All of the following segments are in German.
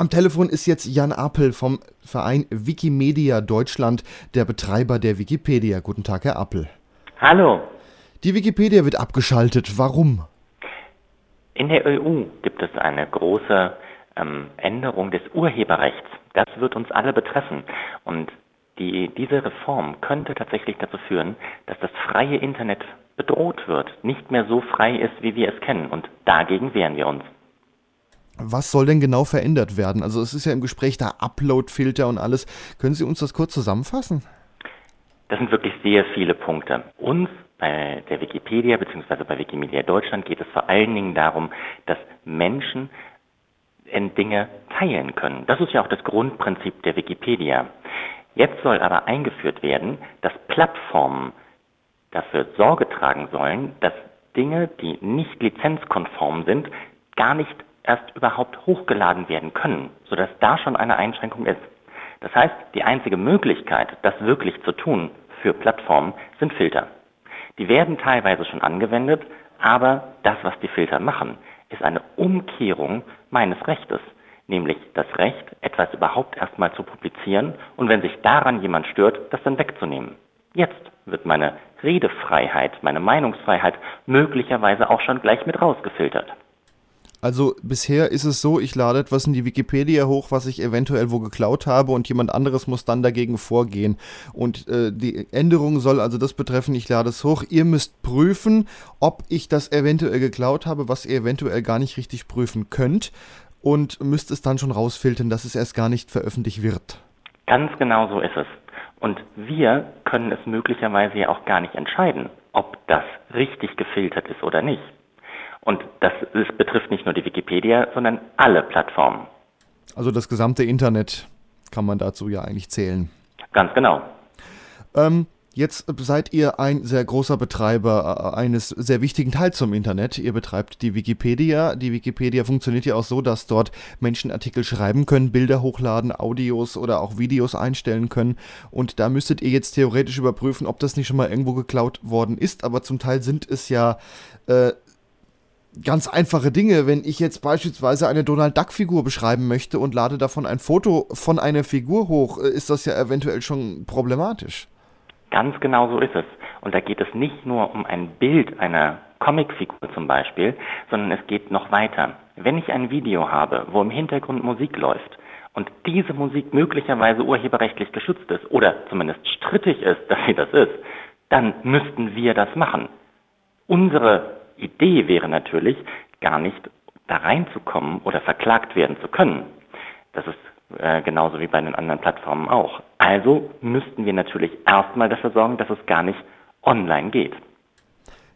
Am Telefon ist jetzt Jan Appel vom Verein Wikimedia Deutschland, der Betreiber der Wikipedia. Guten Tag, Herr Appel. Hallo. Die Wikipedia wird abgeschaltet. Warum? In der EU gibt es eine große ähm, Änderung des Urheberrechts. Das wird uns alle betreffen. Und die, diese Reform könnte tatsächlich dazu führen, dass das freie Internet bedroht wird, nicht mehr so frei ist, wie wir es kennen. Und dagegen wehren wir uns. Was soll denn genau verändert werden? Also es ist ja im Gespräch da Upload-Filter und alles. Können Sie uns das kurz zusammenfassen? Das sind wirklich sehr viele Punkte. Uns bei der Wikipedia bzw. bei Wikimedia Deutschland geht es vor allen Dingen darum, dass Menschen Dinge teilen können. Das ist ja auch das Grundprinzip der Wikipedia. Jetzt soll aber eingeführt werden, dass Plattformen dafür Sorge tragen sollen, dass Dinge, die nicht lizenzkonform sind, gar nicht erst überhaupt hochgeladen werden können, sodass da schon eine Einschränkung ist. Das heißt, die einzige Möglichkeit, das wirklich zu tun für Plattformen, sind Filter. Die werden teilweise schon angewendet, aber das, was die Filter machen, ist eine Umkehrung meines Rechtes, nämlich das Recht, etwas überhaupt erstmal zu publizieren und wenn sich daran jemand stört, das dann wegzunehmen. Jetzt wird meine Redefreiheit, meine Meinungsfreiheit möglicherweise auch schon gleich mit rausgefiltert. Also bisher ist es so, ich lade etwas in die Wikipedia hoch, was ich eventuell wo geklaut habe und jemand anderes muss dann dagegen vorgehen. Und äh, die Änderung soll also das betreffen, ich lade es hoch. Ihr müsst prüfen, ob ich das eventuell geklaut habe, was ihr eventuell gar nicht richtig prüfen könnt und müsst es dann schon rausfiltern, dass es erst gar nicht veröffentlicht wird. Ganz genau so ist es. Und wir können es möglicherweise ja auch gar nicht entscheiden, ob das richtig gefiltert ist oder nicht. Und das, das betrifft nicht nur die Wikipedia, sondern alle Plattformen. Also das gesamte Internet kann man dazu ja eigentlich zählen. Ganz genau. Ähm, Jetzt seid ihr ein sehr großer Betreiber äh, eines sehr wichtigen Teils zum Internet. Ihr betreibt die Wikipedia. Die Wikipedia funktioniert ja auch so, dass dort Menschen Artikel schreiben können, Bilder hochladen, Audios oder auch Videos einstellen können. Und da müsstet ihr jetzt theoretisch überprüfen, ob das nicht schon mal irgendwo geklaut worden ist. Aber zum Teil sind es ja äh, ganz einfache Dinge. Wenn ich jetzt beispielsweise eine Donald Duck-Figur beschreiben möchte und lade davon ein Foto von einer Figur hoch, äh, ist das ja eventuell schon problematisch. Ganz genau so ist es. Und da geht es nicht nur um ein Bild einer Comicfigur zum Beispiel, sondern es geht noch weiter. Wenn ich ein Video habe, wo im Hintergrund Musik läuft und diese Musik möglicherweise urheberrechtlich geschützt ist oder zumindest strittig ist, dass sie das ist, dann müssten wir das machen. Unsere Idee wäre natürlich, gar nicht da reinzukommen oder verklagt werden zu können. Das ist äh, genauso wie bei den anderen Plattformen auch. Also müssten wir natürlich erstmal dafür sorgen, dass es gar nicht online geht.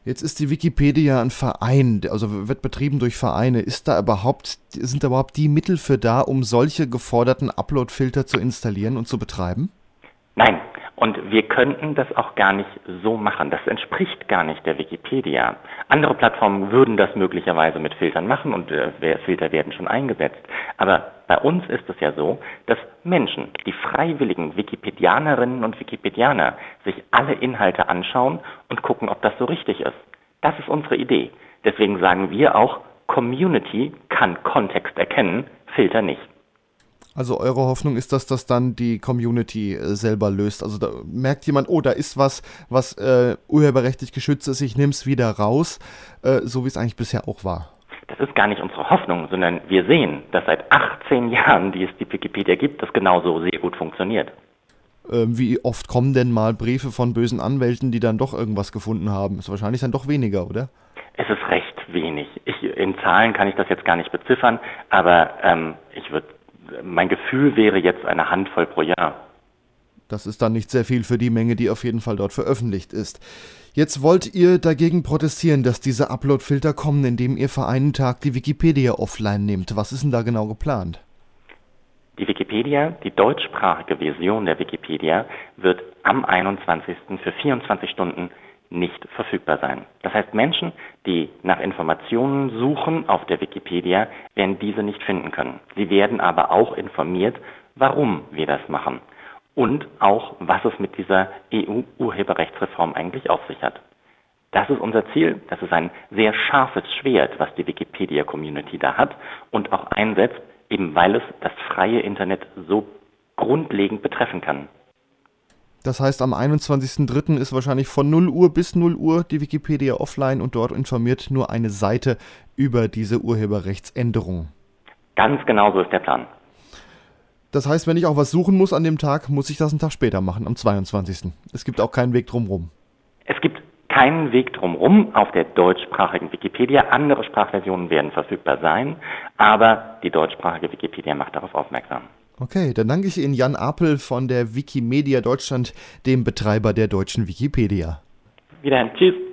Jetzt ist die Wikipedia ein Verein, also wird betrieben durch Vereine. Ist da überhaupt, sind da überhaupt die Mittel für da, um solche geforderten Upload-Filter zu installieren und zu betreiben? Nein, und wir könnten das auch gar nicht so machen. Das entspricht gar nicht der Wikipedia. Andere Plattformen würden das möglicherweise mit Filtern machen und äh, Filter werden schon eingesetzt. Aber bei uns ist es ja so, dass Menschen, die freiwilligen Wikipedianerinnen und Wikipedianer, sich alle Inhalte anschauen und gucken, ob das so richtig ist. Das ist unsere Idee. Deswegen sagen wir auch, Community kann Kontext erkennen, Filter nicht. Also eure Hoffnung ist, dass das dann die Community äh, selber löst. Also da merkt jemand, oh, da ist was, was äh, urheberrechtlich geschützt ist, ich nehme es wieder raus, äh, so wie es eigentlich bisher auch war. Das ist gar nicht unsere Hoffnung, sondern wir sehen, dass seit 18 Jahren, die es die Wikipedia gibt, das genauso sehr gut funktioniert. Ähm, wie oft kommen denn mal Briefe von bösen Anwälten, die dann doch irgendwas gefunden haben? Ist wahrscheinlich dann doch weniger, oder? Es ist recht wenig. Ich, in Zahlen kann ich das jetzt gar nicht beziffern, aber ähm, ich würde mein Gefühl wäre jetzt eine Handvoll pro Jahr. Das ist dann nicht sehr viel für die Menge, die auf jeden Fall dort veröffentlicht ist. Jetzt wollt ihr dagegen protestieren, dass diese Upload-Filter kommen, indem ihr für einen Tag die Wikipedia offline nehmt. Was ist denn da genau geplant? Die Wikipedia, die deutschsprachige Version der Wikipedia, wird am 21. für 24 Stunden nicht verfügbar sein. Das heißt, Menschen, die nach Informationen suchen auf der Wikipedia, werden diese nicht finden können. Sie werden aber auch informiert, warum wir das machen und auch, was es mit dieser EU-Urheberrechtsreform eigentlich auf sich hat. Das ist unser Ziel. Das ist ein sehr scharfes Schwert, was die Wikipedia-Community da hat und auch einsetzt. eben weil es das freie Internet so grundlegend betreffen kann. Das heißt, am 21.03. ist wahrscheinlich von 0 Uhr bis 0 Uhr die Wikipedia offline und dort informiert nur eine Seite über diese Urheberrechtsänderung. Ganz genau so ist der Plan. Das heißt, wenn ich auch was suchen muss an dem Tag, muss ich das einen Tag später machen, am 22. Es gibt auch keinen Weg drumherum. Es gibt keinen Weg drumherum auf der deutschsprachigen Wikipedia. Andere Sprachversionen werden verfügbar sein, aber die deutschsprachige Wikipedia macht darauf aufmerksam. Okay, dann danke ich Ihnen Jan Apel von der Wikimedia Deutschland, dem Betreiber der deutschen Wikipedia. Wiederhin. Tschüss.